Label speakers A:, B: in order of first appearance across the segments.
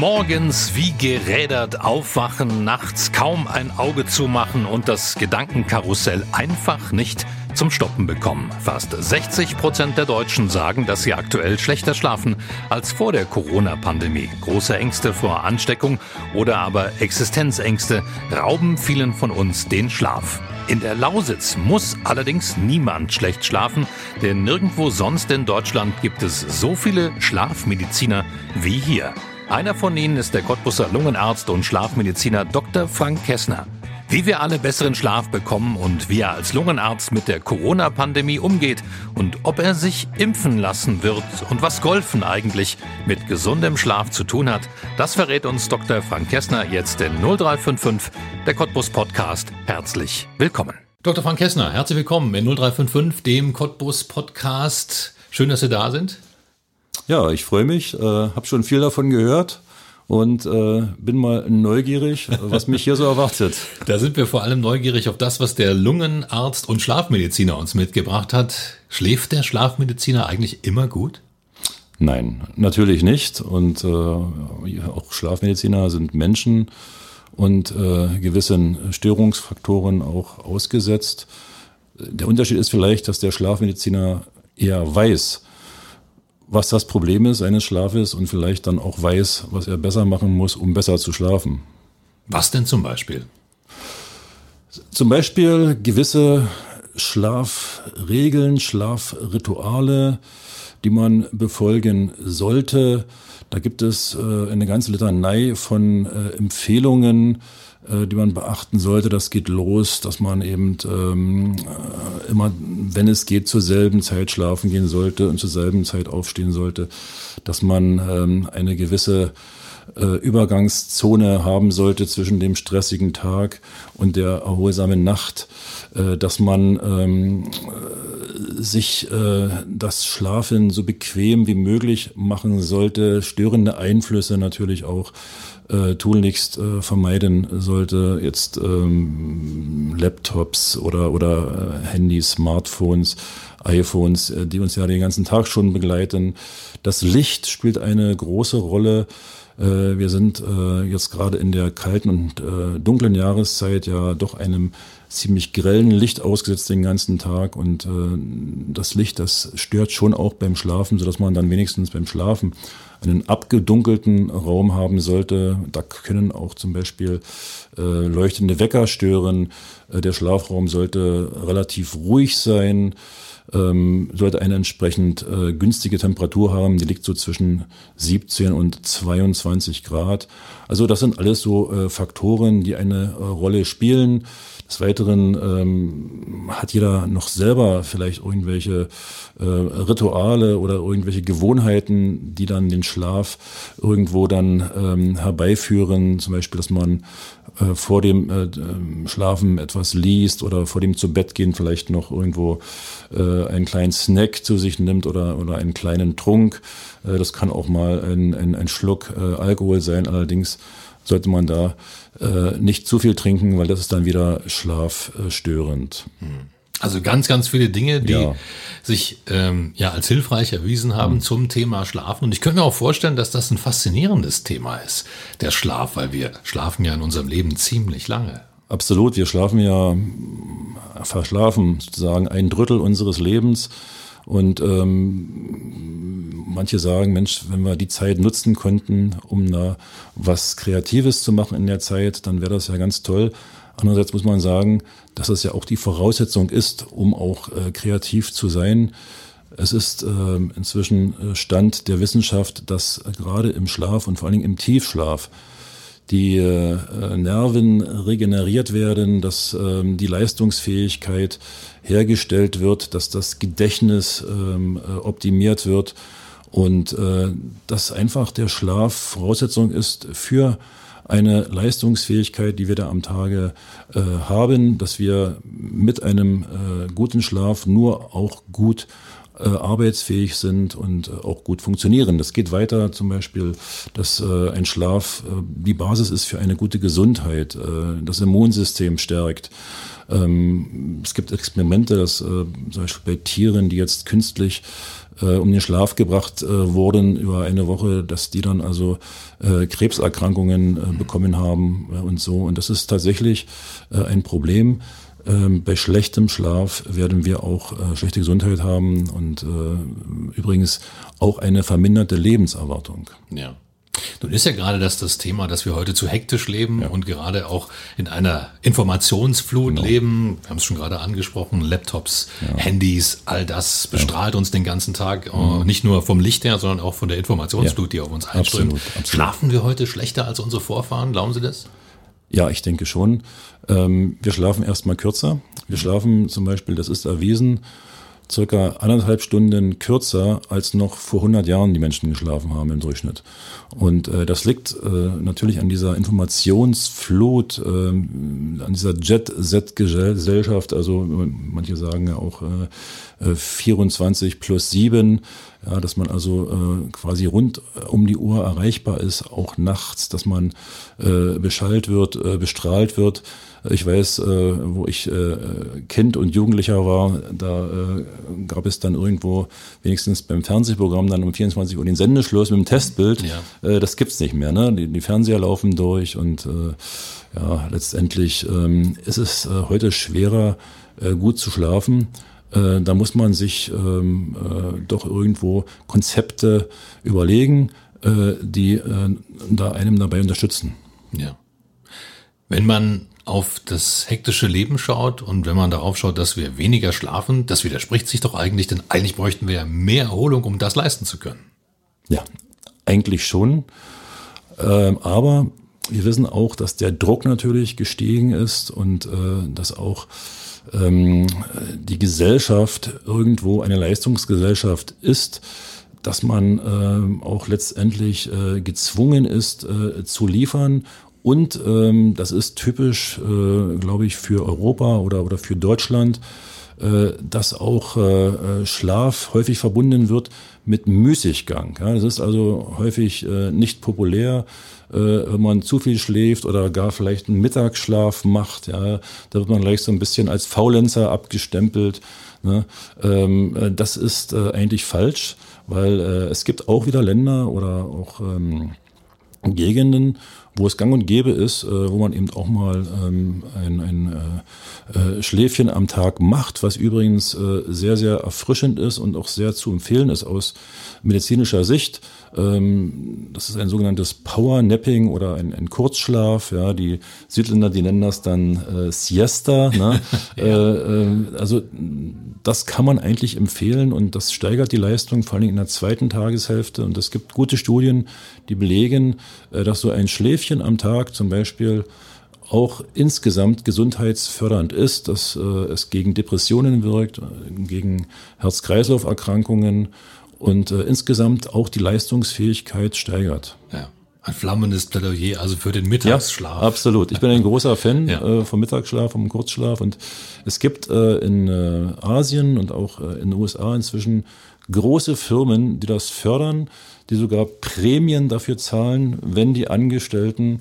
A: Morgens wie gerädert aufwachen, nachts kaum ein Auge zumachen und das Gedankenkarussell einfach nicht zum Stoppen bekommen. Fast 60 Prozent der Deutschen sagen, dass sie aktuell schlechter schlafen als vor der Corona-Pandemie. Große Ängste vor Ansteckung oder aber Existenzängste rauben vielen von uns den Schlaf. In der Lausitz muss allerdings niemand schlecht schlafen, denn nirgendwo sonst in Deutschland gibt es so viele Schlafmediziner wie hier. Einer von ihnen ist der Cottbusser Lungenarzt und Schlafmediziner Dr. Frank Kessner. Wie wir alle besseren Schlaf bekommen und wie er als Lungenarzt mit der Corona-Pandemie umgeht und ob er sich impfen lassen wird und was Golfen eigentlich mit gesundem Schlaf zu tun hat, das verrät uns Dr. Frank Kessner jetzt in 0355, der Cottbus Podcast. Herzlich willkommen. Dr. Frank Kessner, herzlich willkommen in 0355, dem Cottbus Podcast. Schön, dass Sie da sind.
B: Ja, ich freue mich, äh, habe schon viel davon gehört und äh, bin mal neugierig, was mich hier so erwartet.
A: Da sind wir vor allem neugierig auf das, was der Lungenarzt und Schlafmediziner uns mitgebracht hat. Schläft der Schlafmediziner eigentlich immer gut?
B: Nein, natürlich nicht. Und äh, auch Schlafmediziner sind Menschen und äh, gewissen Störungsfaktoren auch ausgesetzt. Der Unterschied ist vielleicht, dass der Schlafmediziner eher weiß, was das Problem ist eines Schlafes und vielleicht dann auch weiß, was er besser machen muss, um besser zu schlafen.
A: Was denn zum Beispiel?
B: Zum Beispiel gewisse Schlafregeln, Schlafrituale, die man befolgen sollte. Da gibt es äh, eine ganze Litanei von äh, Empfehlungen, die man beachten sollte. Das geht los, dass man eben ähm, äh, immer, wenn es geht, zur selben Zeit schlafen gehen sollte und zur selben Zeit aufstehen sollte, dass man ähm, eine gewisse äh, Übergangszone haben sollte zwischen dem stressigen Tag und der erholsamen Nacht, äh, dass man ähm, äh, sich äh, das Schlafen so bequem wie möglich machen sollte, störende Einflüsse natürlich auch äh, tunlichst äh, vermeiden sollte, jetzt ähm, Laptops oder, oder äh, Handys, Smartphones, iPhones, äh, die uns ja den ganzen Tag schon begleiten. Das Licht spielt eine große Rolle. Äh, wir sind äh, jetzt gerade in der kalten und äh, dunklen Jahreszeit ja doch einem ziemlich grellen Licht ausgesetzt den ganzen Tag und äh, das Licht, das stört schon auch beim Schlafen, sodass man dann wenigstens beim Schlafen einen abgedunkelten Raum haben sollte. Da können auch zum Beispiel äh, leuchtende Wecker stören. Äh, der Schlafraum sollte relativ ruhig sein ähm, sollte eine entsprechend äh, günstige Temperatur haben. Die liegt so zwischen 17 und 22 Grad. Also das sind alles so äh, Faktoren, die eine äh, Rolle spielen. Des Weiteren ähm, hat jeder noch selber vielleicht irgendwelche äh, Rituale oder irgendwelche Gewohnheiten, die dann den Schlaf irgendwo dann ähm, herbeiführen. Zum Beispiel, dass man äh, vor dem äh, Schlafen etwas liest oder vor dem zu Bett gehen vielleicht noch irgendwo äh, einen kleinen Snack zu sich nimmt oder, oder einen kleinen Trunk. Äh, das kann auch mal ein, ein, ein Schluck äh, Alkohol sein. Allerdings sollte man da äh, nicht zu viel trinken, weil das ist dann wieder schlafstörend. Hm.
A: Also ganz, ganz viele Dinge, die ja. sich ähm, ja als hilfreich erwiesen haben mhm. zum Thema Schlafen. Und ich könnte mir auch vorstellen, dass das ein faszinierendes Thema ist, der Schlaf, weil wir schlafen ja in unserem Leben ziemlich lange.
B: Absolut, wir schlafen ja, verschlafen sozusagen ein Drittel unseres Lebens. Und ähm, manche sagen, Mensch, wenn wir die Zeit nutzen könnten, um da was Kreatives zu machen in der Zeit, dann wäre das ja ganz toll. Andererseits muss man sagen, dass es ja auch die Voraussetzung ist, um auch äh, kreativ zu sein. Es ist äh, inzwischen Stand der Wissenschaft, dass äh, gerade im Schlaf und vor allen Dingen im Tiefschlaf die äh, Nerven regeneriert werden, dass ähm, die Leistungsfähigkeit hergestellt wird, dass das Gedächtnis ähm, äh, optimiert wird und dass einfach der Schlaf Voraussetzung ist für eine Leistungsfähigkeit, die wir da am Tage äh, haben, dass wir mit einem äh, guten Schlaf nur auch gut äh, arbeitsfähig sind und äh, auch gut funktionieren. Das geht weiter zum Beispiel, dass äh, ein Schlaf äh, die Basis ist für eine gute Gesundheit, äh, das Immunsystem stärkt. Ähm, es gibt Experimente, dass äh, zum Beispiel bei Tieren, die jetzt künstlich äh, um den Schlaf gebracht wurden über eine Woche, dass die dann also äh, Krebserkrankungen bekommen haben und so. Und das ist tatsächlich äh, ein Problem. Ähm, bei schlechtem Schlaf werden wir auch äh, schlechte Gesundheit haben und äh, übrigens auch eine verminderte Lebenserwartung.
A: Ja. Nun ist ja gerade das das Thema, dass wir heute zu hektisch leben ja. und gerade auch in einer Informationsflut genau. leben. Wir haben es schon gerade angesprochen, Laptops, ja. Handys, all das bestrahlt ja. uns den ganzen Tag, mhm. nicht nur vom Licht her, sondern auch von der Informationsflut, die auf uns einströmt. Absolut, absolut. Schlafen wir heute schlechter als unsere Vorfahren? Glauben Sie das?
B: Ja, ich denke schon. Ähm, wir schlafen erstmal kürzer. Wir schlafen zum Beispiel, das ist erwiesen, circa anderthalb Stunden kürzer als noch vor 100 Jahren die Menschen geschlafen haben im Durchschnitt. Und äh, das liegt äh, natürlich an dieser Informationsflut, äh, an dieser Jet-Set-Gesellschaft, also manche sagen ja auch äh, 24 äh, plus 7, ja, dass man also äh, quasi rund um die Uhr erreichbar ist, auch nachts, dass man äh, beschallt wird, äh, bestrahlt wird. Ich weiß, äh, wo ich äh, Kind und Jugendlicher war, da äh, gab es dann irgendwo wenigstens beim Fernsehprogramm dann um 24 Uhr den Sendeschluss mit dem Testbild. Ja. Äh, das gibt's nicht mehr. Ne? Die, die Fernseher laufen durch und äh, ja, letztendlich ähm, ist es äh, heute schwerer, äh, gut zu schlafen. Äh, da muss man sich ähm, äh, doch irgendwo Konzepte überlegen, äh, die äh, da einem dabei unterstützen.
A: Ja. Wenn man auf das hektische Leben schaut und wenn man darauf schaut, dass wir weniger schlafen, das widerspricht sich doch eigentlich, denn eigentlich bräuchten wir ja mehr Erholung, um das leisten zu können.
B: Ja, eigentlich schon. Ähm, aber wir wissen auch, dass der Druck natürlich gestiegen ist und äh, dass auch ähm, die Gesellschaft irgendwo eine Leistungsgesellschaft ist, dass man äh, auch letztendlich äh, gezwungen ist äh, zu liefern und ähm, das ist typisch, äh, glaube ich, für Europa oder, oder für Deutschland, dass auch äh, äh, Schlaf häufig verbunden wird mit Müßiggang. Das ist also häufig äh, nicht populär, äh, wenn man zu viel schläft oder gar vielleicht einen Mittagsschlaf macht. Da wird man gleich so ein bisschen als Faulenzer abgestempelt. Ne? Ähm, äh, das ist äh, eigentlich falsch, weil äh, es gibt auch wieder Länder oder auch ähm, Gegenden, wo es gang und gäbe ist, äh, wo man eben auch mal ähm, ein, ein äh, äh, Schläfchen am Tag macht, was übrigens sehr, sehr erfrischend ist und auch sehr zu empfehlen ist aus medizinischer Sicht. Ähm, das ist ein sogenanntes Power Napping oder ein, ein Kurzschlaf. Ja, die Südländer, die nennen das dann äh, Siesta. Ne? ja. äh, äh, also das kann man eigentlich empfehlen und das steigert die Leistung, vor allem in der zweiten Tageshälfte. Und es gibt gute Studien, die belegen, äh, dass so ein Schläfchen am Tag zum Beispiel auch insgesamt gesundheitsfördernd ist, dass äh, es gegen Depressionen wirkt, gegen Herz-Kreislauf-Erkrankungen und äh, insgesamt auch die Leistungsfähigkeit steigert.
A: Ja. Ein flammendes Plädoyer, also für den Mittagsschlaf.
B: Ja, absolut. Ich bin ein großer Fan ja. äh, vom Mittagsschlaf, vom Kurzschlaf. Und es gibt äh, in äh, Asien und auch äh, in den USA inzwischen große Firmen, die das fördern, die sogar Prämien dafür zahlen, wenn die Angestellten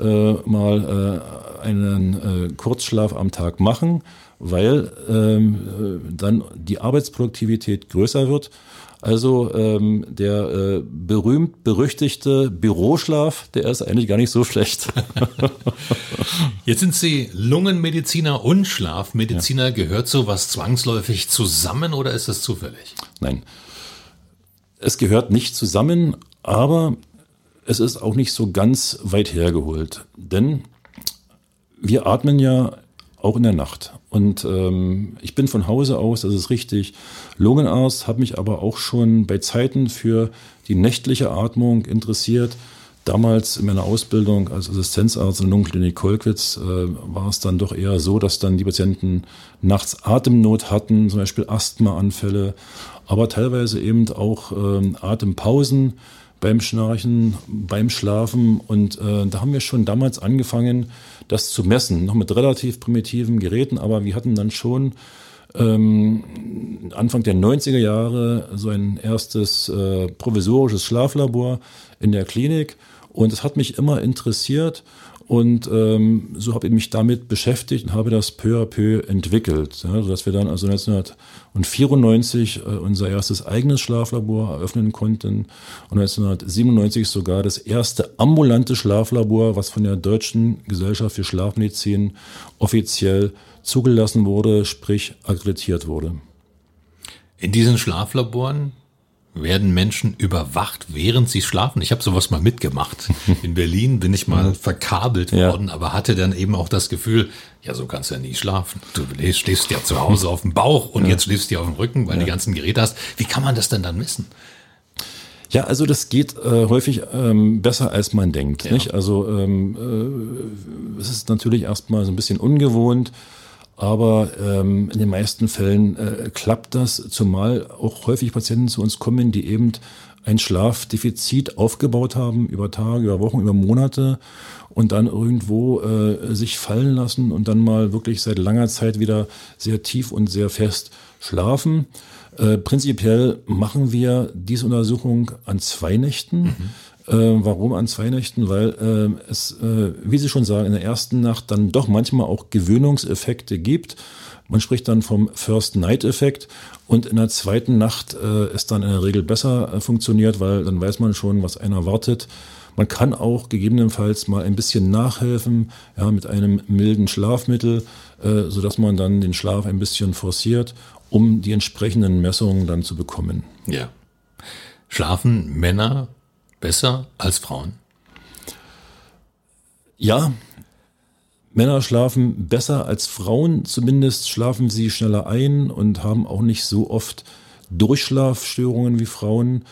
B: äh, mal äh, einen äh, Kurzschlaf am Tag machen, weil ähm, äh, dann die Arbeitsproduktivität größer wird also ähm, der äh, berühmt-berüchtigte Büroschlaf, der ist eigentlich gar nicht so schlecht.
A: Jetzt sind Sie Lungenmediziner und Schlafmediziner. Ja. Gehört sowas zwangsläufig zusammen oder ist das zufällig?
B: Nein, es gehört nicht zusammen, aber es ist auch nicht so ganz weit hergeholt. Denn wir atmen ja auch in der Nacht. Und ähm, ich bin von Hause aus, das ist richtig, Lungenarzt, habe mich aber auch schon bei Zeiten für die nächtliche Atmung interessiert. Damals in meiner Ausbildung als Assistenzarzt in der Lungenklinik Kolkwitz äh, war es dann doch eher so, dass dann die Patienten nachts Atemnot hatten, zum Beispiel Asthmaanfälle, aber teilweise eben auch ähm, Atempausen beim Schnarchen, beim Schlafen. Und äh, da haben wir schon damals angefangen, das zu messen. Noch mit relativ primitiven Geräten, aber wir hatten dann schon ähm, Anfang der 90er Jahre so ein erstes äh, provisorisches Schlaflabor in der Klinik. Und es hat mich immer interessiert. Und ähm, so habe ich mich damit beschäftigt und habe das peu à peu entwickelt, ja, sodass wir dann also 1994 äh, unser erstes eigenes Schlaflabor eröffnen konnten und 1997 sogar das erste ambulante Schlaflabor, was von der Deutschen Gesellschaft für Schlafmedizin offiziell zugelassen wurde, sprich akkreditiert wurde.
A: In diesen Schlaflaboren werden Menschen überwacht, während sie schlafen. Ich habe sowas mal mitgemacht. In Berlin bin ich mal verkabelt worden, ja. aber hatte dann eben auch das Gefühl, ja, so kannst du ja nie schlafen. Du stehst ja zu Hause auf dem Bauch und ja. jetzt schläfst du auf dem Rücken, weil ja. du die ganzen Geräte hast. Wie kann man das denn dann messen?
B: Ja, also das geht äh, häufig ähm, besser, als man denkt. Ja. Nicht? Also ähm, äh, es ist natürlich erstmal so ein bisschen ungewohnt. Aber ähm, in den meisten Fällen äh, klappt das, zumal auch häufig Patienten zu uns kommen, die eben ein Schlafdefizit aufgebaut haben über Tage, über Wochen, über Monate und dann irgendwo äh, sich fallen lassen und dann mal wirklich seit langer Zeit wieder sehr tief und sehr fest schlafen. Äh, prinzipiell machen wir diese Untersuchung an zwei Nächten. Mhm. Äh, warum an zwei Nächten? Weil äh, es, äh, wie Sie schon sagen, in der ersten Nacht dann doch manchmal auch Gewöhnungseffekte gibt. Man spricht dann vom First Night Effekt und in der zweiten Nacht äh, es dann in der Regel besser äh, funktioniert, weil dann weiß man schon, was einer wartet. Man kann auch gegebenenfalls mal ein bisschen nachhelfen, ja, mit einem milden Schlafmittel, äh, so dass man dann den Schlaf ein bisschen forciert, um die entsprechenden Messungen dann zu bekommen.
A: Ja. Schlafen Männer besser als Frauen?
B: Ja, Männer schlafen besser als Frauen, zumindest schlafen sie schneller ein und haben auch nicht so oft Durchschlafstörungen wie Frauen.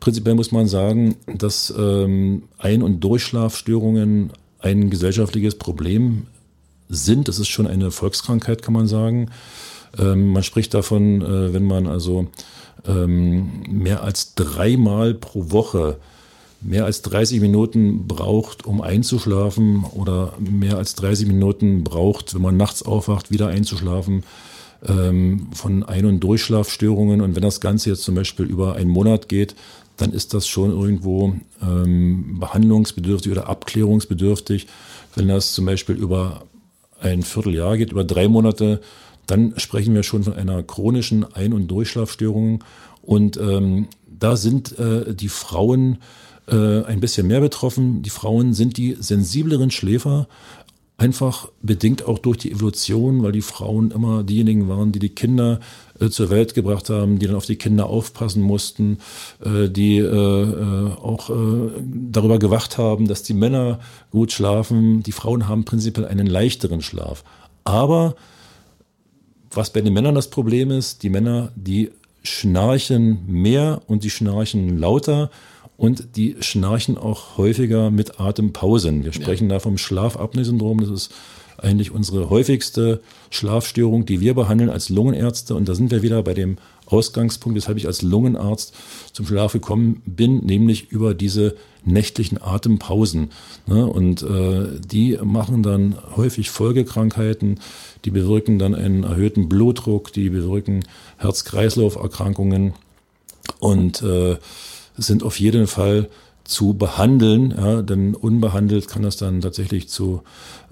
B: Prinzipiell muss man sagen, dass ähm, Ein- und Durchschlafstörungen ein gesellschaftliches Problem sind. Das ist schon eine Volkskrankheit, kann man sagen. Ähm, man spricht davon, äh, wenn man also ähm, mehr als dreimal pro Woche mehr als 30 Minuten braucht, um einzuschlafen oder mehr als 30 Minuten braucht, wenn man nachts aufwacht, wieder einzuschlafen, ähm, von Ein- und Durchschlafstörungen. Und wenn das Ganze jetzt zum Beispiel über einen Monat geht, dann ist das schon irgendwo ähm, behandlungsbedürftig oder abklärungsbedürftig. Wenn das zum Beispiel über ein Vierteljahr geht, über drei Monate, dann sprechen wir schon von einer chronischen Ein- und Durchschlafstörung. Und ähm, da sind äh, die Frauen äh, ein bisschen mehr betroffen. Die Frauen sind die sensibleren Schläfer, einfach bedingt auch durch die Evolution, weil die Frauen immer diejenigen waren, die die Kinder äh, zur Welt gebracht haben, die dann auf die Kinder aufpassen mussten, äh, die äh, äh auch äh, darüber gewacht haben, dass die Männer gut schlafen. Die Frauen haben prinzipiell einen leichteren Schlaf. Aber was bei den Männern das Problem ist, die Männer, die schnarchen mehr und die schnarchen lauter und die schnarchen auch häufiger mit Atempausen. Wir sprechen ja. da vom Schlafapnoe-Syndrom. Das ist eigentlich unsere häufigste Schlafstörung, die wir behandeln als Lungenärzte. Und da sind wir wieder bei dem Ausgangspunkt, weshalb ich als Lungenarzt zum Schlaf gekommen bin, nämlich über diese nächtlichen Atempausen. Ne? Und äh, die machen dann häufig Folgekrankheiten, die bewirken dann einen erhöhten Blutdruck, die bewirken Herz-Kreislauf-Erkrankungen und äh, sind auf jeden Fall zu behandeln, ja, denn unbehandelt kann das dann tatsächlich zu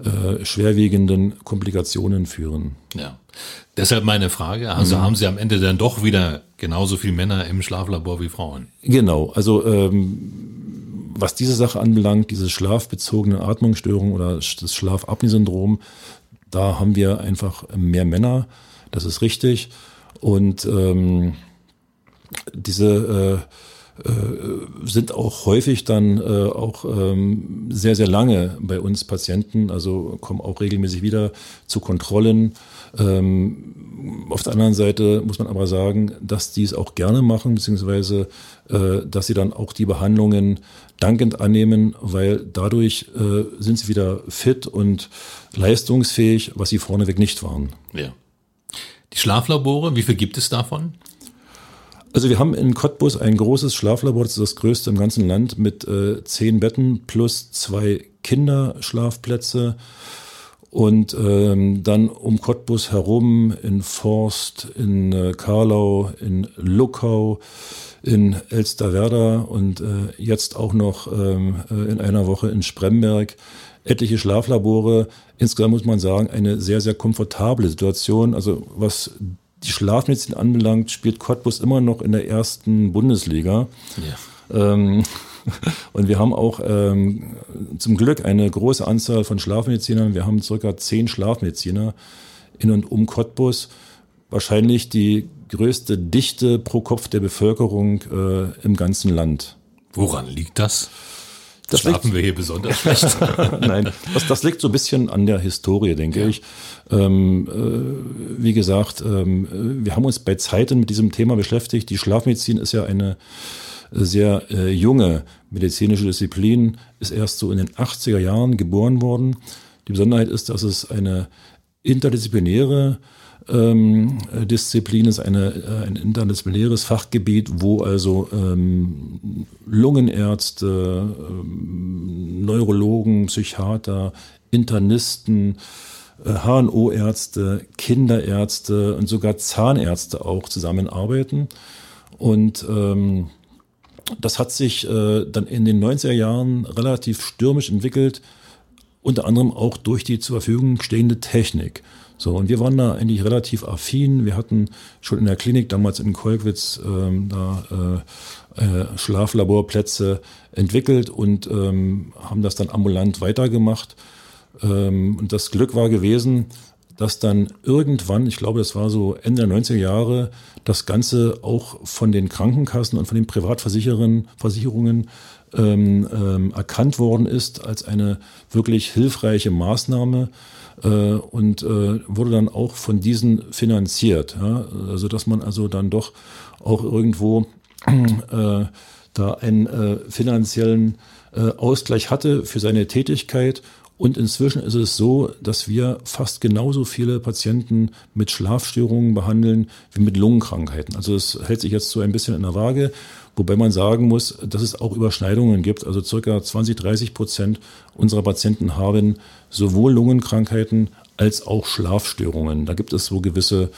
B: äh, schwerwiegenden Komplikationen führen.
A: Ja. Deshalb meine Frage, also mhm. haben Sie am Ende dann doch wieder genauso viele Männer im Schlaflabor wie Frauen?
B: Genau, also ähm, was diese Sache anbelangt, diese schlafbezogene Atmungsstörung oder das Schlafapnoe-Syndrom, da haben wir einfach mehr Männer, das ist richtig. Und ähm, diese äh, sind auch häufig dann äh, auch ähm, sehr, sehr lange bei uns Patienten, also kommen auch regelmäßig wieder zu Kontrollen. Ähm, auf der anderen Seite muss man aber sagen, dass die es auch gerne machen, beziehungsweise äh, dass sie dann auch die Behandlungen dankend annehmen, weil dadurch äh, sind sie wieder fit und leistungsfähig, was sie vorneweg nicht waren.
A: Ja. Die Schlaflabore, wie viel gibt es davon?
B: Also wir haben in Cottbus ein großes Schlaflabor, das ist das größte im ganzen Land, mit äh, zehn Betten plus zwei Kinderschlafplätze. Und ähm, dann um Cottbus herum in Forst, in äh, Karlau, in Luckau, in Elsterwerda und äh, jetzt auch noch ähm, äh, in einer Woche in Spremberg etliche Schlaflabore. Insgesamt muss man sagen, eine sehr, sehr komfortable Situation. Also was die Schlafmedizin anbelangt, spielt Cottbus immer noch in der ersten Bundesliga. Ja. Ähm, und wir haben auch ähm, zum Glück eine große Anzahl von Schlafmedizinern. Wir haben circa zehn Schlafmediziner in und um Cottbus. Wahrscheinlich die größte Dichte pro Kopf der Bevölkerung äh, im ganzen Land.
A: Woran liegt das? Das Schlafen liegt, wir hier besonders schlecht.
B: Nein, das, das liegt so ein bisschen an der Historie, denke ja. ich. Ähm, äh, wie gesagt, ähm, wir haben uns bei Zeiten mit diesem Thema beschäftigt. Die Schlafmedizin ist ja eine sehr äh, junge medizinische Disziplin, ist erst so in den 80er Jahren geboren worden. Die Besonderheit ist, dass es eine interdisziplinäre ähm, Disziplin ist, eine, äh, ein interdisziplinäres Fachgebiet, wo also ähm, Lungenärzte, ähm, Neurologen, Psychiater, Internisten, HNO-Ärzte, äh, Kinderärzte und sogar Zahnärzte auch zusammenarbeiten. Und ähm, das hat sich äh, dann in den 90er Jahren relativ stürmisch entwickelt, unter anderem auch durch die zur Verfügung stehende Technik. So, und wir waren da eigentlich relativ affin. Wir hatten schon in der Klinik damals in Kolkwitz ähm, da äh, äh, Schlaflaborplätze entwickelt und ähm, haben das dann ambulant weitergemacht. Ähm, und das Glück war gewesen, dass dann irgendwann, ich glaube, das war so Ende der 90er Jahre, das Ganze auch von den Krankenkassen und von den Privatversicherungen Versicherungen, ähm, ähm, erkannt worden ist als eine wirklich hilfreiche Maßnahme äh, und äh, wurde dann auch von diesen finanziert. Ja? Also dass man also dann doch auch irgendwo äh, da einen äh, finanziellen äh, Ausgleich hatte für seine Tätigkeit und inzwischen ist es so, dass wir fast genauso viele Patienten mit Schlafstörungen behandeln wie mit Lungenkrankheiten. Also es hält sich jetzt so ein bisschen in der Waage, wobei man sagen muss, dass es auch Überschneidungen gibt. Also circa 20, 30 Prozent unserer Patienten haben sowohl Lungenkrankheiten als auch Schlafstörungen. Da gibt es so gewisse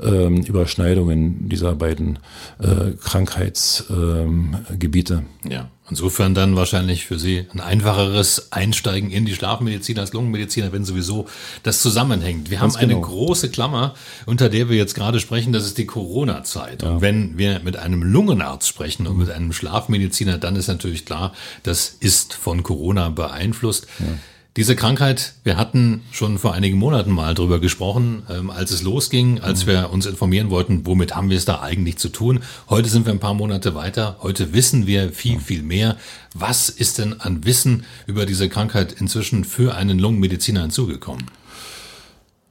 B: ähm, Überschneidungen dieser beiden äh, Krankheitsgebiete.
A: Ähm, ja, insofern dann wahrscheinlich für Sie ein einfacheres Einsteigen in die Schlafmedizin als Lungenmediziner, wenn sowieso das zusammenhängt. Wir Ganz haben eine genau. große Klammer, unter der wir jetzt gerade sprechen, das ist die Corona-Zeit. Ja. Und wenn wir mit einem Lungenarzt sprechen und mit einem Schlafmediziner, dann ist natürlich klar, das ist von Corona beeinflusst. Ja. Diese Krankheit, wir hatten schon vor einigen Monaten mal drüber gesprochen, ähm, als es losging, als mhm. wir uns informieren wollten, womit haben wir es da eigentlich zu tun. Heute sind wir ein paar Monate weiter. Heute wissen wir viel, viel mehr. Was ist denn an Wissen über diese Krankheit inzwischen für einen Lungenmediziner hinzugekommen?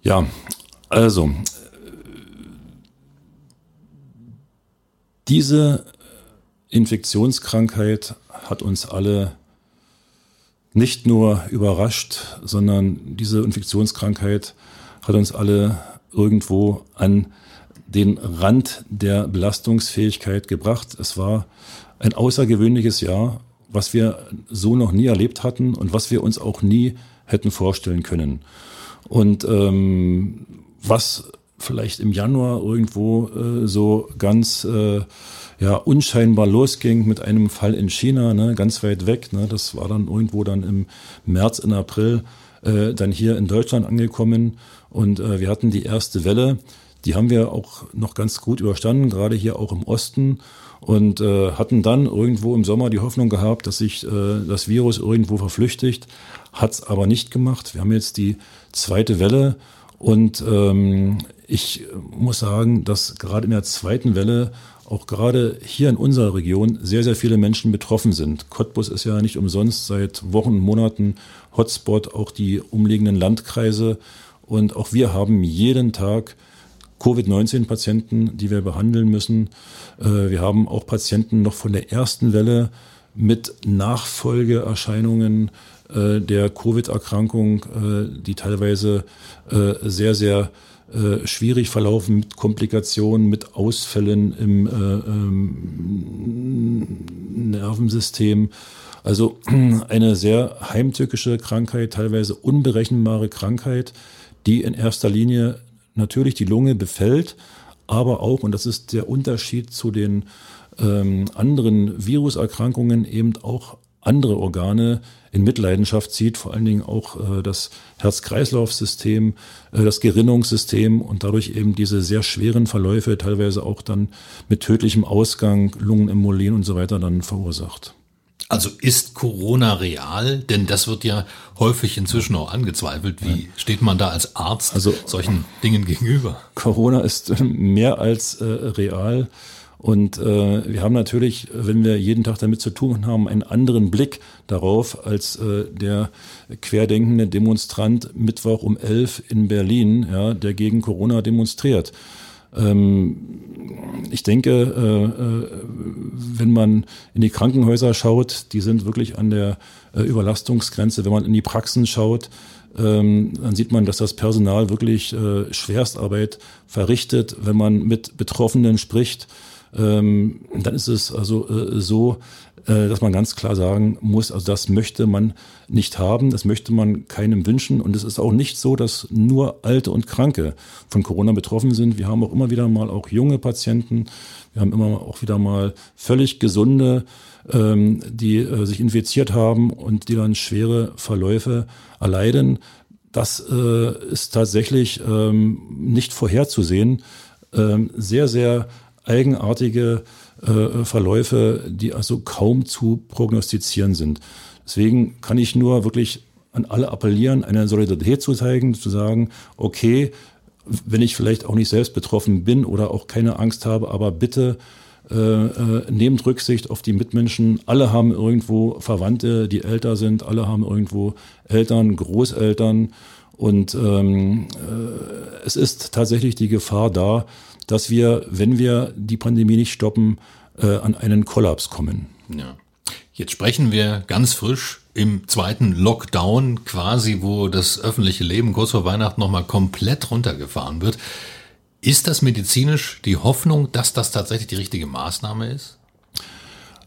B: Ja, also diese Infektionskrankheit hat uns alle nicht nur überrascht, sondern diese Infektionskrankheit hat uns alle irgendwo an den Rand der Belastungsfähigkeit gebracht. Es war ein außergewöhnliches Jahr, was wir so noch nie erlebt hatten und was wir uns auch nie hätten vorstellen können. Und ähm, was vielleicht im Januar irgendwo äh, so ganz äh, ja unscheinbar losging mit einem Fall in China, ne, ganz weit weg. Ne, das war dann irgendwo dann im März, in April äh, dann hier in Deutschland angekommen und äh, wir hatten die erste Welle. Die haben wir auch noch ganz gut überstanden, gerade hier auch im Osten und äh, hatten dann irgendwo im Sommer die Hoffnung gehabt, dass sich äh, das Virus irgendwo verflüchtigt, hat es aber nicht gemacht. Wir haben jetzt die zweite Welle und ähm, ich muss sagen, dass gerade in der zweiten Welle auch gerade hier in unserer Region sehr, sehr viele Menschen betroffen sind. Cottbus ist ja nicht umsonst seit Wochen, Monaten Hotspot, auch die umliegenden Landkreise. Und auch wir haben jeden Tag Covid-19-Patienten, die wir behandeln müssen. Äh, wir haben auch Patienten noch von der ersten Welle mit Nachfolgeerscheinungen äh, der Covid-Erkrankung, äh, die teilweise sehr, sehr äh, schwierig verlaufen mit Komplikationen, mit Ausfällen im äh, ähm, Nervensystem. Also eine sehr heimtückische Krankheit, teilweise unberechenbare Krankheit, die in erster Linie natürlich die Lunge befällt, aber auch, und das ist der Unterschied zu den ähm, anderen Viruserkrankungen, eben auch andere Organe in Mitleidenschaft zieht, vor allen Dingen auch äh, das Herz-Kreislauf-System, äh, das Gerinnungssystem und dadurch eben diese sehr schweren Verläufe, teilweise auch dann mit tödlichem Ausgang, Lungenembolien und so weiter dann verursacht.
A: Also ist Corona real? Denn das wird ja häufig inzwischen auch angezweifelt. Wie steht man da als Arzt also, solchen Dingen gegenüber?
B: Corona ist mehr als äh, real. Und äh, wir haben natürlich, wenn wir jeden Tag damit zu tun haben, einen anderen Blick darauf als äh, der querdenkende Demonstrant Mittwoch um elf in Berlin, ja, der gegen Corona demonstriert. Ähm, ich denke, äh, äh, wenn man in die Krankenhäuser schaut, die sind wirklich an der äh, Überlastungsgrenze. Wenn man in die Praxen schaut, ähm, dann sieht man, dass das Personal wirklich äh, Schwerstarbeit verrichtet. Wenn man mit Betroffenen spricht, ähm, dann ist es also äh, so, äh, dass man ganz klar sagen muss, also das möchte man nicht haben, das möchte man keinem wünschen. Und es ist auch nicht so, dass nur Alte und Kranke von Corona betroffen sind. Wir haben auch immer wieder mal auch junge Patienten, wir haben immer auch wieder mal völlig gesunde, ähm, die äh, sich infiziert haben und die dann schwere Verläufe erleiden. Das äh, ist tatsächlich ähm, nicht vorherzusehen. Ähm, sehr, sehr eigenartige äh, Verläufe, die also kaum zu prognostizieren sind. Deswegen kann ich nur wirklich an alle appellieren, eine Solidarität zu zeigen, zu sagen, okay, wenn ich vielleicht auch nicht selbst betroffen bin oder auch keine Angst habe, aber bitte äh, äh, nehmt Rücksicht auf die Mitmenschen. Alle haben irgendwo Verwandte, die älter sind, alle haben irgendwo Eltern, Großeltern. Und ähm, äh, es ist tatsächlich die Gefahr da, dass wir, wenn wir die Pandemie nicht stoppen, äh, an einen Kollaps kommen.
A: Ja. Jetzt sprechen wir ganz frisch im zweiten Lockdown quasi, wo das öffentliche Leben kurz vor Weihnachten nochmal komplett runtergefahren wird. Ist das medizinisch die Hoffnung, dass das tatsächlich die richtige Maßnahme ist?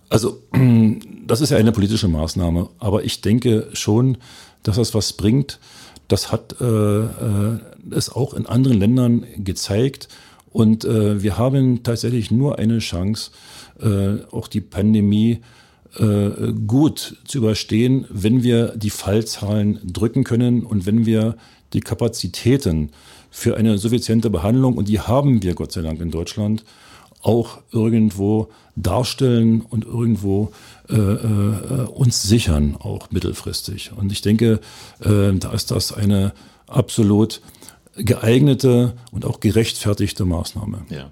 B: Also, das ist ja eine politische Maßnahme, aber ich denke schon, dass das was bringt. Das hat äh, äh, es auch in anderen Ländern gezeigt. Und äh, wir haben tatsächlich nur eine Chance, äh, auch die Pandemie äh, gut zu überstehen, wenn wir die Fallzahlen drücken können und wenn wir die Kapazitäten für eine suffiziente Behandlung, und die haben wir Gott sei Dank in Deutschland, auch irgendwo darstellen und irgendwo äh, äh, uns sichern, auch mittelfristig. Und ich denke, äh, da ist das eine absolut geeignete und auch gerechtfertigte Maßnahme.
A: Ja.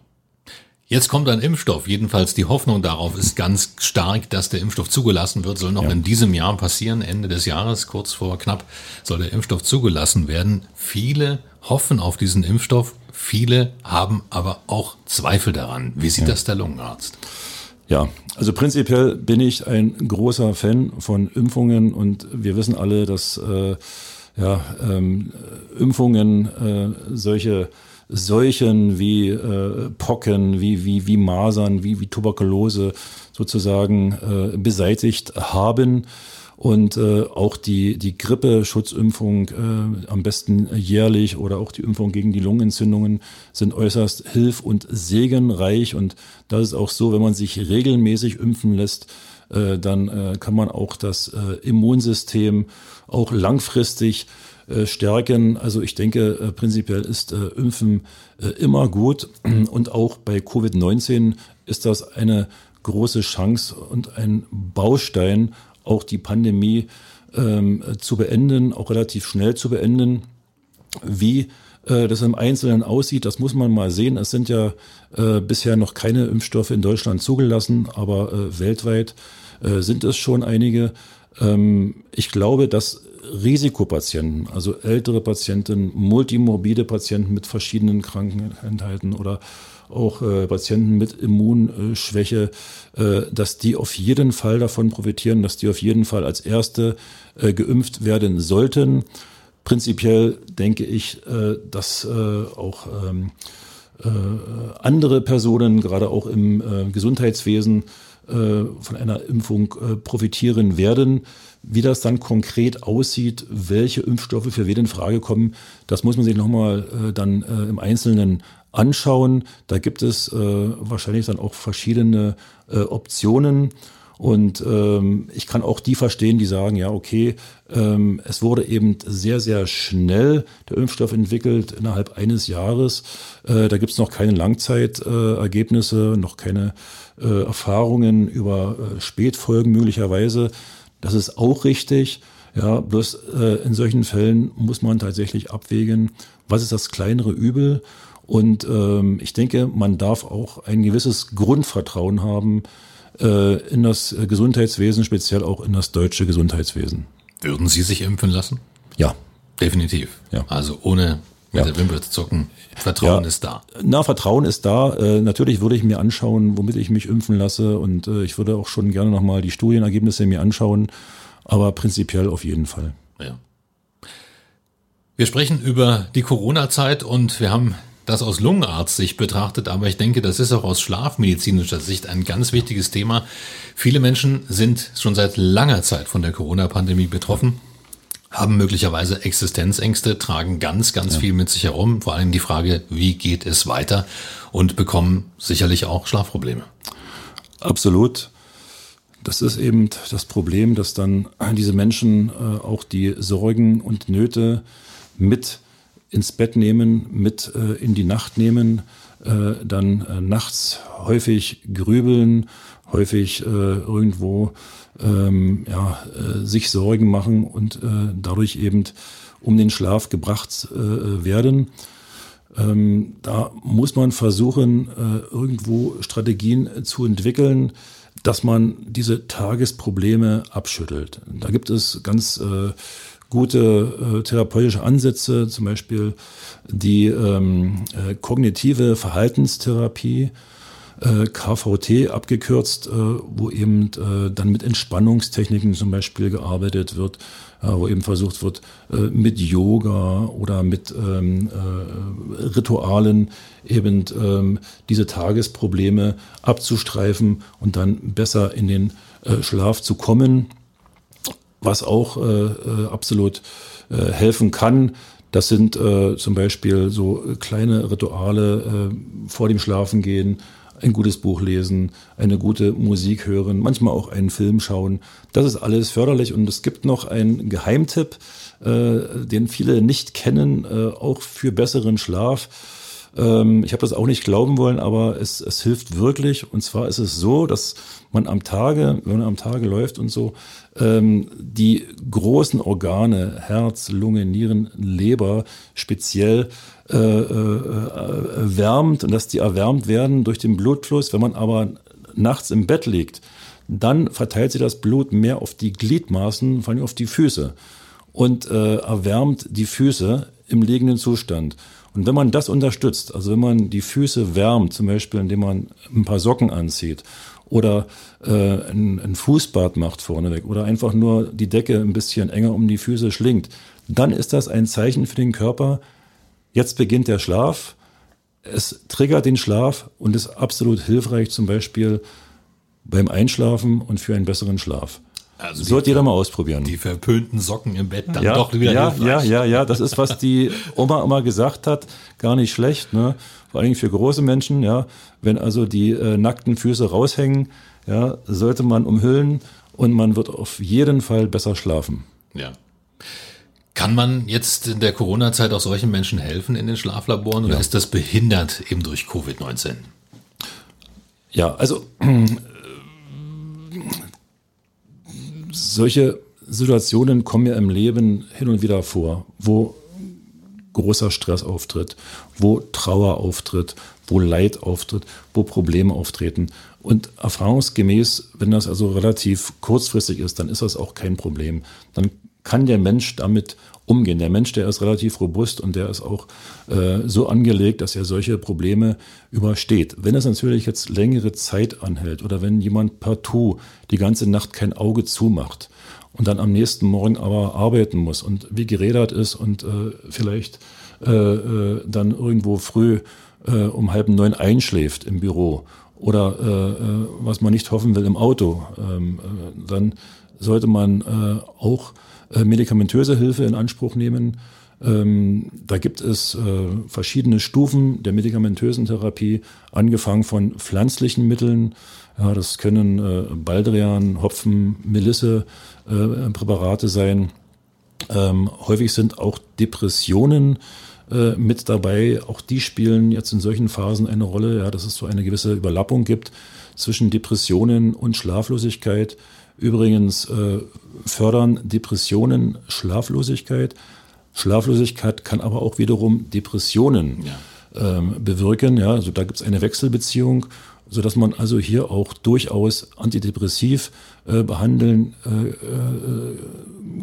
A: Jetzt kommt ein Impfstoff. Jedenfalls die Hoffnung darauf ist ganz stark, dass der Impfstoff zugelassen wird. Soll noch ja. in diesem Jahr passieren, Ende des Jahres, kurz vor knapp, soll der Impfstoff zugelassen werden. Viele hoffen auf diesen Impfstoff. Viele haben aber auch Zweifel daran. Wie sieht ja. das der Lungenarzt?
B: Ja, also prinzipiell bin ich ein großer Fan von Impfungen und wir wissen alle, dass äh, ja, ähm, Impfungen äh, solche Seuchen wie äh, Pocken, wie, wie, wie Masern, wie, wie Tuberkulose sozusagen äh, beseitigt haben. Und äh, auch die, die Grippeschutzimpfung äh, am besten jährlich oder auch die Impfung gegen die Lungenentzündungen sind äußerst hilf- und segenreich. Und das ist auch so, wenn man sich regelmäßig impfen lässt, äh, dann äh, kann man auch das äh, Immunsystem auch langfristig stärken. Also ich denke, prinzipiell ist Impfen immer gut und auch bei Covid-19 ist das eine große Chance und ein Baustein, auch die Pandemie ähm, zu beenden, auch relativ schnell zu beenden. Wie das im Einzelnen aussieht, das muss man mal sehen. Es sind ja äh, bisher noch keine Impfstoffe in Deutschland zugelassen, aber äh, weltweit äh, sind es schon einige. Ähm, ich glaube, dass Risikopatienten, also ältere Patienten, multimorbide Patienten mit verschiedenen Krankheiten oder auch äh, Patienten mit Immunschwäche, äh, dass die auf jeden Fall davon profitieren, dass die auf jeden Fall als Erste äh, geimpft werden sollten. Prinzipiell denke ich, äh, dass äh, auch ähm, äh, andere Personen, gerade auch im Gesundheitswesen, von einer Impfung äh, profitieren werden. Wie das dann konkret aussieht, welche Impfstoffe für wen in Frage kommen, das muss man sich nochmal äh, dann äh, im Einzelnen anschauen. Da gibt es äh, wahrscheinlich dann auch verschiedene äh, Optionen. Und ähm, ich kann auch die verstehen, die sagen, ja, okay, ähm, es wurde eben sehr, sehr schnell der Impfstoff entwickelt, innerhalb eines Jahres. Äh, da gibt es noch keine Langzeitergebnisse, äh, noch keine äh, Erfahrungen über äh, Spätfolgen möglicherweise. Das ist auch richtig. Ja, bloß äh, in solchen Fällen muss man tatsächlich abwägen, was ist das kleinere Übel. Und ähm, ich denke, man darf auch ein gewisses Grundvertrauen haben, in das Gesundheitswesen, speziell auch in das deutsche Gesundheitswesen.
A: Würden Sie sich impfen lassen?
B: Ja.
A: Definitiv. Ja. Also ohne mit ja. der Wimper zu zucken. Vertrauen ja. ist da.
B: Na, Vertrauen ist da. Äh, natürlich würde ich mir anschauen, womit ich mich impfen lasse. Und äh, ich würde auch schon gerne nochmal die Studienergebnisse mir anschauen. Aber prinzipiell auf jeden Fall.
A: Ja. Wir sprechen über die Corona-Zeit und wir haben das aus Lungenarzt-Sicht betrachtet, aber ich denke, das ist auch aus schlafmedizinischer Sicht ein ganz wichtiges Thema. Viele Menschen sind schon seit langer Zeit von der Corona-Pandemie betroffen, haben möglicherweise Existenzängste, tragen ganz, ganz ja. viel mit sich herum, vor allem die Frage, wie geht es weiter und bekommen sicherlich auch Schlafprobleme.
B: Absolut. Das ist eben das Problem, dass dann diese Menschen äh, auch die Sorgen und Nöte mit ins Bett nehmen, mit äh, in die Nacht nehmen, äh, dann äh, nachts häufig grübeln, häufig äh, irgendwo ähm, ja, äh, sich Sorgen machen und äh, dadurch eben um den Schlaf gebracht werden. Ähm, da muss man versuchen, irgendwo Strategien zu entwickeln, dass man diese Tagesprobleme abschüttelt. Da gibt es ganz äh, gute äh, therapeutische Ansätze, zum Beispiel die ähm, äh, kognitive Verhaltenstherapie, äh, KVT abgekürzt, äh, wo eben äh, dann mit Entspannungstechniken zum Beispiel gearbeitet wird, äh, wo eben versucht wird, äh, mit Yoga oder mit ähm, äh, Ritualen eben ähm, diese Tagesprobleme abzustreifen und dann besser in den äh, Schlaf zu kommen was auch äh, äh, absolut äh, helfen kann. Das sind äh, zum Beispiel so kleine Rituale äh, vor dem Schlafengehen, ein gutes Buch lesen, eine gute Musik hören, manchmal auch einen Film schauen. Das ist alles förderlich und es gibt noch einen Geheimtipp, äh, den viele nicht kennen, äh, auch für besseren Schlaf. Ähm, ich habe das auch nicht glauben wollen, aber es, es hilft wirklich. Und zwar ist es so, dass man am Tage, wenn man am Tage läuft und so, ähm, die großen Organe, Herz, Lunge, Nieren, Leber speziell äh, äh, wärmt und dass die erwärmt werden durch den Blutfluss. Wenn man aber nachts im Bett liegt, dann verteilt sich das Blut mehr auf die Gliedmaßen, vor allem auf die Füße und äh, erwärmt die Füße im liegenden Zustand. Und wenn man das unterstützt, also wenn man die Füße wärmt, zum Beispiel indem man ein paar Socken anzieht oder äh, ein, ein Fußbad macht vorneweg oder einfach nur die Decke ein bisschen enger um die Füße schlingt, dann ist das ein Zeichen für den Körper, jetzt beginnt der Schlaf, es triggert den Schlaf und ist absolut hilfreich zum Beispiel beim Einschlafen und für einen besseren Schlaf. Also Sollte jeder mal ausprobieren.
A: Die verpönten Socken im Bett dann
B: ja,
A: doch wieder
B: Ja, hilfreich. ja, ja, ja. Das ist, was die Oma immer gesagt hat. Gar nicht schlecht, ne? Vor allem für große Menschen, ja. Wenn also die äh, nackten Füße raushängen, ja, sollte man umhüllen und man wird auf jeden Fall besser schlafen.
A: Ja. Kann man jetzt in der Corona-Zeit auch solchen Menschen helfen in den Schlaflaboren oder ja. ist das behindert eben durch Covid-19?
B: Ja, also solche Situationen kommen ja im Leben hin und wieder vor, wo großer Stress auftritt, wo Trauer auftritt, wo Leid auftritt, wo Probleme auftreten. Und erfahrungsgemäß, wenn das also relativ kurzfristig ist, dann ist das auch kein Problem. Dann kann der Mensch damit umgehen. Der Mensch, der ist relativ robust und der ist auch äh, so angelegt, dass er solche Probleme übersteht. Wenn es natürlich jetzt längere Zeit anhält oder wenn jemand partout die ganze Nacht kein Auge zumacht und dann am nächsten Morgen aber arbeiten muss und wie gerädert ist und äh, vielleicht äh, äh, dann irgendwo früh äh, um halb neun einschläft im Büro oder äh, äh, was man nicht hoffen will im Auto, ähm, äh, dann sollte man äh, auch medikamentöse Hilfe in Anspruch nehmen. Ähm, da gibt es äh, verschiedene Stufen der medikamentösen Therapie, angefangen von pflanzlichen Mitteln. Ja, das können äh, Baldrian, Hopfen, Melisse äh, Präparate sein. Ähm, häufig sind auch Depressionen äh, mit dabei. Auch die spielen jetzt in solchen Phasen eine Rolle, ja, dass es so eine gewisse Überlappung gibt zwischen Depressionen und Schlaflosigkeit. Übrigens äh, fördern Depressionen Schlaflosigkeit. Schlaflosigkeit kann aber auch wiederum Depressionen ja. ähm, bewirken. Ja, also da gibt es eine Wechselbeziehung, sodass man also hier auch durchaus antidepressiv äh, behandeln äh, äh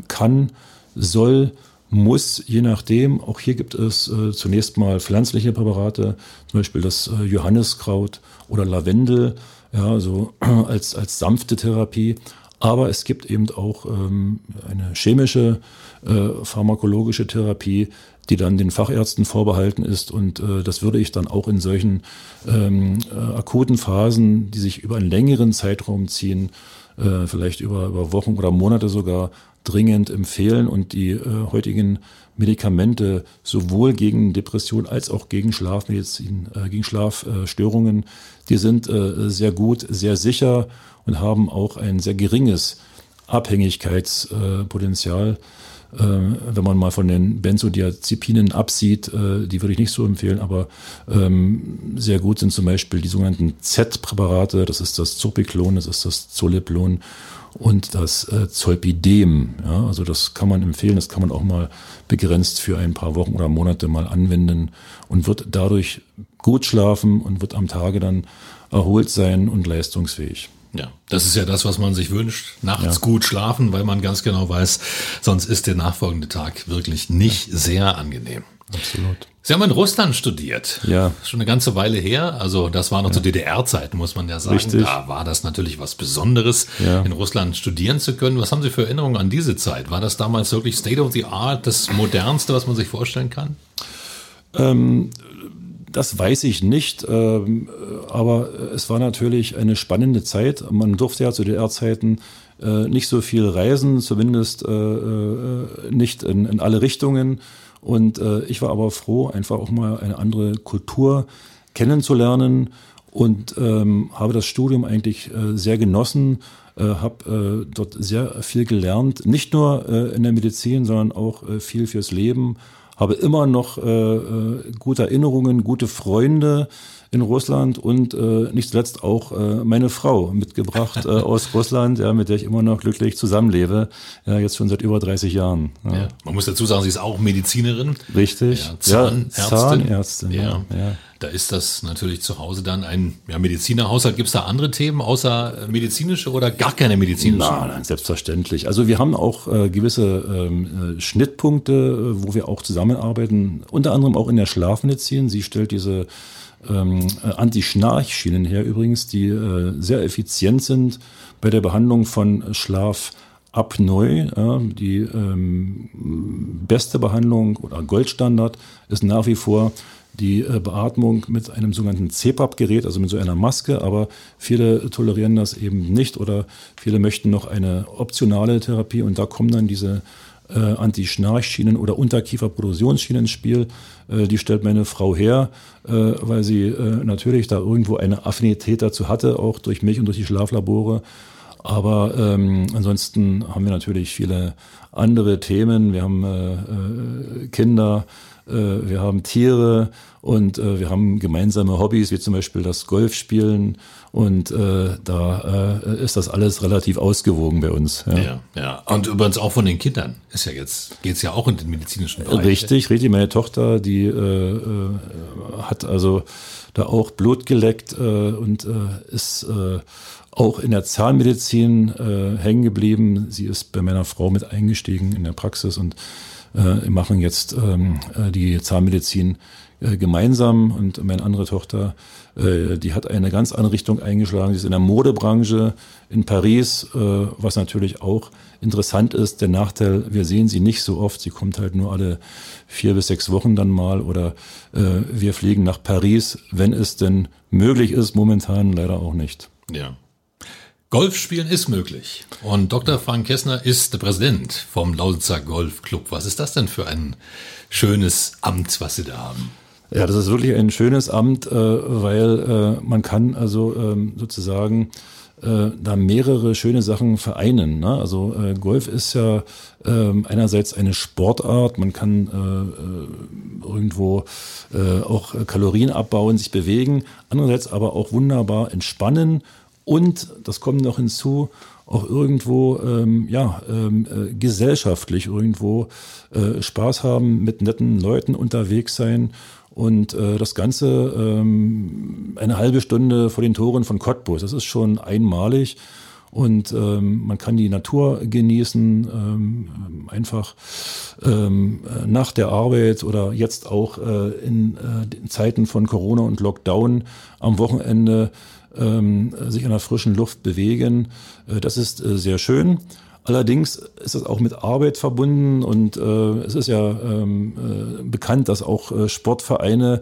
B: kann, soll, muss, je nachdem. Auch hier gibt es äh, zunächst mal pflanzliche Präparate, zum Beispiel das äh, Johanniskraut oder Lavendel, ja, so als, als sanfte Therapie. Aber es gibt eben auch ähm, eine chemische, äh, pharmakologische Therapie, die dann den Fachärzten vorbehalten ist. Und äh, das würde ich dann auch in solchen ähm, äh, akuten Phasen, die sich über einen längeren Zeitraum ziehen, äh, vielleicht über, über Wochen oder Monate sogar, dringend empfehlen. Und die äh, heutigen Medikamente sowohl gegen Depression als auch gegen Schlafmedizin, äh, gegen Schlafstörungen, die sind äh, sehr gut, sehr sicher und haben auch ein sehr geringes Abhängigkeitspotenzial. Äh, wenn man mal von den Benzodiazepinen absieht, äh, die würde ich nicht so empfehlen, aber ähm, sehr gut sind zum Beispiel die sogenannten Z-Präparate, das ist das Zopiklon, das ist das Zoliplon und das äh, Zolpidem. Ja, also das kann man empfehlen, das kann man auch mal begrenzt für ein paar Wochen oder Monate mal anwenden und wird dadurch gut schlafen und wird am Tage dann erholt sein und leistungsfähig.
A: Ja, das ist ja das, was man sich wünscht. Nachts ja. gut schlafen, weil man ganz genau weiß, sonst ist der nachfolgende Tag wirklich nicht sehr angenehm.
B: Absolut.
A: Sie haben in Russland studiert.
B: Ja.
A: Schon eine ganze Weile her. Also das war noch ja. zu DDR-Zeiten, muss man ja sagen.
B: Richtig.
A: Da war das natürlich was Besonderes, ja. in Russland studieren zu können. Was haben Sie für Erinnerungen an diese Zeit? War das damals wirklich State of the Art, das Modernste, was man sich vorstellen kann?
B: Ähm, das weiß ich nicht, ähm, aber es war natürlich eine spannende Zeit. Man durfte ja zu DDR-Zeiten äh, nicht so viel reisen, zumindest äh, äh, nicht in, in alle Richtungen. Und ich war aber froh, einfach auch mal eine andere Kultur kennenzulernen. Und ähm, habe das Studium eigentlich sehr genossen, habe dort sehr viel gelernt, nicht nur in der Medizin, sondern auch viel fürs Leben. Habe immer noch äh, äh, gute Erinnerungen, gute Freunde in Russland und äh, nicht zuletzt auch äh, meine Frau mitgebracht äh, aus Russland, ja, mit der ich immer noch glücklich zusammenlebe, ja, jetzt schon seit über 30 Jahren.
A: Ja. Ja. Man muss dazu sagen, sie ist auch Medizinerin.
B: Richtig.
A: Ja, Zahnärztin.
B: Zahnärztin
A: ja. ja. Da ist das natürlich zu Hause dann ein ja, Medizinerhaushalt. Gibt es da andere Themen außer äh, medizinische oder gar keine medizinische?
B: Nein, nein, selbstverständlich. Also wir haben auch äh, gewisse ähm, äh, Schnittpunkte, äh, wo wir auch zusammenarbeiten, unter anderem auch in der Schlafmedizin. Sie stellt diese ähm, Anti-Schnarchschienen her übrigens, die äh, sehr effizient sind bei der Behandlung von Schlafapnoe. Ja, die ähm, beste Behandlung oder Goldstandard ist nach wie vor die äh, Beatmung mit einem sogenannten CPAP-Gerät, also mit so einer Maske, aber viele tolerieren das eben nicht oder viele möchten noch eine optionale Therapie und da kommen dann diese äh, Anti-Schnarchschienen oder Unterkieferproduktionsschienen ins Spiel. Äh, die stellt meine Frau her, äh, weil sie äh, natürlich da irgendwo eine Affinität dazu hatte, auch durch mich und durch die Schlaflabore. Aber ähm, ansonsten haben wir natürlich viele andere Themen. Wir haben äh, äh Kinder, wir haben Tiere Und äh, wir haben gemeinsame Hobbys, wie zum Beispiel das Golfspielen. Und äh, da äh, ist das alles relativ ausgewogen bei uns.
A: Ja. ja, ja. Und übrigens auch von den Kindern ist ja jetzt, geht's ja auch in den medizinischen Bereich.
B: Richtig, richtig. Meine Tochter, die äh, äh, hat also da auch Blut geleckt äh, und äh, ist äh, auch in der Zahnmedizin äh, hängen geblieben. Sie ist bei meiner Frau mit eingestiegen in der Praxis und äh, machen jetzt ähm, äh, die Zahnmedizin äh, gemeinsam und meine andere Tochter, äh, die hat eine ganz andere Richtung eingeschlagen. Sie ist in der Modebranche in Paris, äh, was natürlich auch interessant ist. Der Nachteil, wir sehen sie nicht so oft. Sie kommt halt nur alle vier bis sechs Wochen dann mal oder äh, wir fliegen nach Paris, wenn es denn möglich ist. Momentan leider auch nicht.
A: Ja. Golfspielen ist möglich. Und Dr. Frank Kessner ist der Präsident vom Lausitzer Golfclub. Was ist das denn für ein schönes Amt, was Sie da haben?
B: Ja, das ist wirklich ein schönes Amt, äh, weil äh, man kann also ähm, sozusagen äh, da mehrere schöne Sachen vereinen. Ne? Also äh, Golf ist ja äh, einerseits eine Sportart, man kann äh, äh, irgendwo äh, auch Kalorien abbauen, sich bewegen, andererseits aber auch wunderbar entspannen und, das kommt noch hinzu, auch irgendwo ähm, ja, ähm, äh, gesellschaftlich irgendwo äh, Spaß haben, mit netten Leuten unterwegs sein und äh, das Ganze ähm, eine halbe Stunde vor den Toren von Cottbus. Das ist schon einmalig. Und ähm, man kann die Natur genießen, ähm, einfach ähm, nach der Arbeit oder jetzt auch äh, in äh, Zeiten von Corona und Lockdown am Wochenende ähm, sich in der frischen Luft bewegen. Äh, das ist äh, sehr schön. Allerdings ist es auch mit Arbeit verbunden und äh, es ist ja ähm, äh, bekannt, dass auch äh, Sportvereine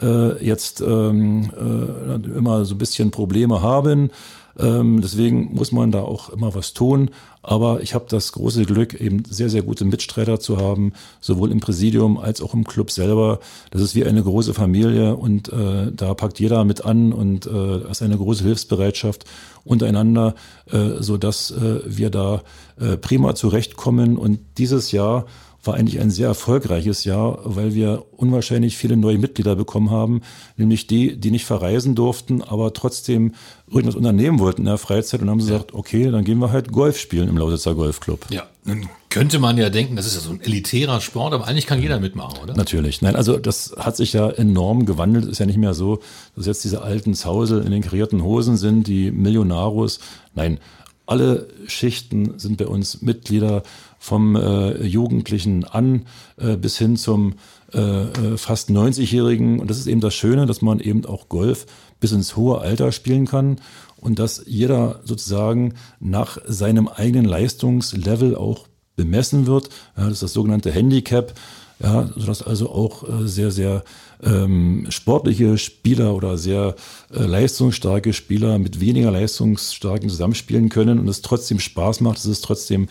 B: äh, jetzt ähm, äh, immer so ein bisschen Probleme haben. Ähm, deswegen muss man da auch immer was tun. Aber ich habe das große Glück, eben sehr, sehr gute Mitstreiter zu haben, sowohl im Präsidium als auch im Club selber. Das ist wie eine große Familie und äh, da packt jeder mit an und äh, ist eine große Hilfsbereitschaft untereinander, äh, so dass äh, wir da äh, prima zurechtkommen. Und dieses Jahr war eigentlich ein sehr erfolgreiches Jahr, weil wir unwahrscheinlich viele neue Mitglieder bekommen haben, nämlich die, die nicht verreisen durften, aber trotzdem irgendwas unternehmen wollten in der Freizeit und haben ja. gesagt, okay, dann gehen wir halt Golf spielen im Lausitzer Golfclub.
A: Ja, nun könnte man ja denken, das ist ja so ein elitärer Sport, aber eigentlich kann jeder mitmachen, oder?
B: Natürlich. Nein, also das hat sich ja enorm gewandelt. Ist ja nicht mehr so, dass jetzt diese alten Zausel in den karierten Hosen sind, die Millionarus. Nein, alle Schichten sind bei uns Mitglieder vom äh, Jugendlichen an äh, bis hin zum äh, äh fast 90-Jährigen. Und das ist eben das Schöne, dass man eben auch Golf bis ins hohe Alter spielen kann und dass jeder sozusagen nach seinem eigenen Leistungslevel auch bemessen wird. Ja, das ist das sogenannte Handicap. Ja, sodass also auch äh, sehr, sehr ähm, sportliche Spieler oder sehr äh, leistungsstarke Spieler mit weniger leistungsstarken zusammenspielen können und es trotzdem Spaß macht, dass es trotzdem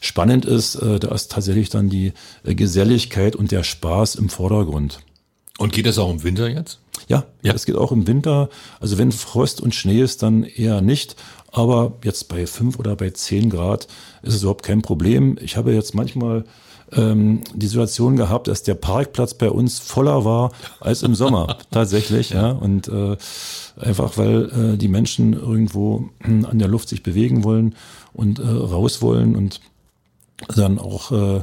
B: spannend ist. Äh, da ist tatsächlich dann die äh, Geselligkeit und der Spaß im Vordergrund.
A: Und geht das auch im Winter jetzt?
B: Ja, ja, es geht auch im Winter. Also wenn Frost und Schnee ist, dann eher nicht. Aber jetzt bei fünf oder bei zehn Grad ist es überhaupt kein Problem. Ich habe jetzt manchmal ähm, die Situation gehabt, dass der Parkplatz bei uns voller war als im Sommer tatsächlich. ja. Und äh, einfach weil äh, die Menschen irgendwo an der Luft sich bewegen wollen und äh, raus wollen und dann auch äh,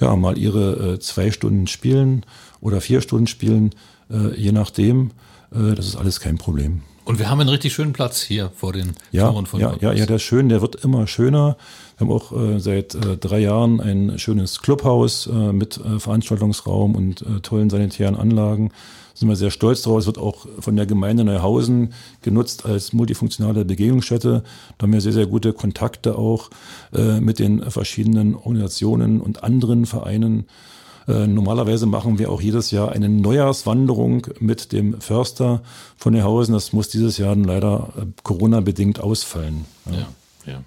B: ja mal ihre äh, zwei Stunden spielen oder vier Stunden spielen, äh, je nachdem. Äh, das ist alles kein Problem.
A: Und wir haben einen richtig schönen Platz hier vor den
B: ja,
A: Toren von
B: Ja, ja, ja, der ist schön, der wird immer schöner. Wir haben auch äh, seit äh, drei Jahren ein schönes Clubhaus äh, mit äh, Veranstaltungsraum und äh, tollen sanitären Anlagen. Da sind wir sehr stolz drauf. Es wird auch von der Gemeinde Neuhausen genutzt als multifunktionale Begegnungsstätte. Da haben wir sehr, sehr gute Kontakte auch äh, mit den verschiedenen Organisationen und anderen Vereinen. Äh, normalerweise machen wir auch jedes Jahr eine Neujahrswanderung mit dem Förster von Neuhausen. Das muss dieses Jahr leider äh, Corona-bedingt ausfallen.
A: Ja, ja. ja.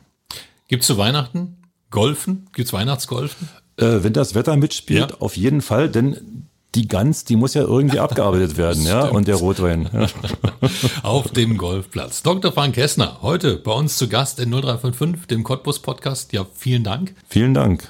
A: Gibt es zu Weihnachten Golfen? Gibt es Weihnachtsgolfen?
B: Äh, wenn das Wetter mitspielt, ja. auf jeden Fall, denn die Gans, die muss ja irgendwie abgearbeitet werden, ja, und der Rotwein. Ja.
A: Auf dem Golfplatz. Dr. Frank Kessner, heute bei uns zu Gast in 0355, dem Cottbus Podcast. Ja, vielen Dank.
B: Vielen Dank.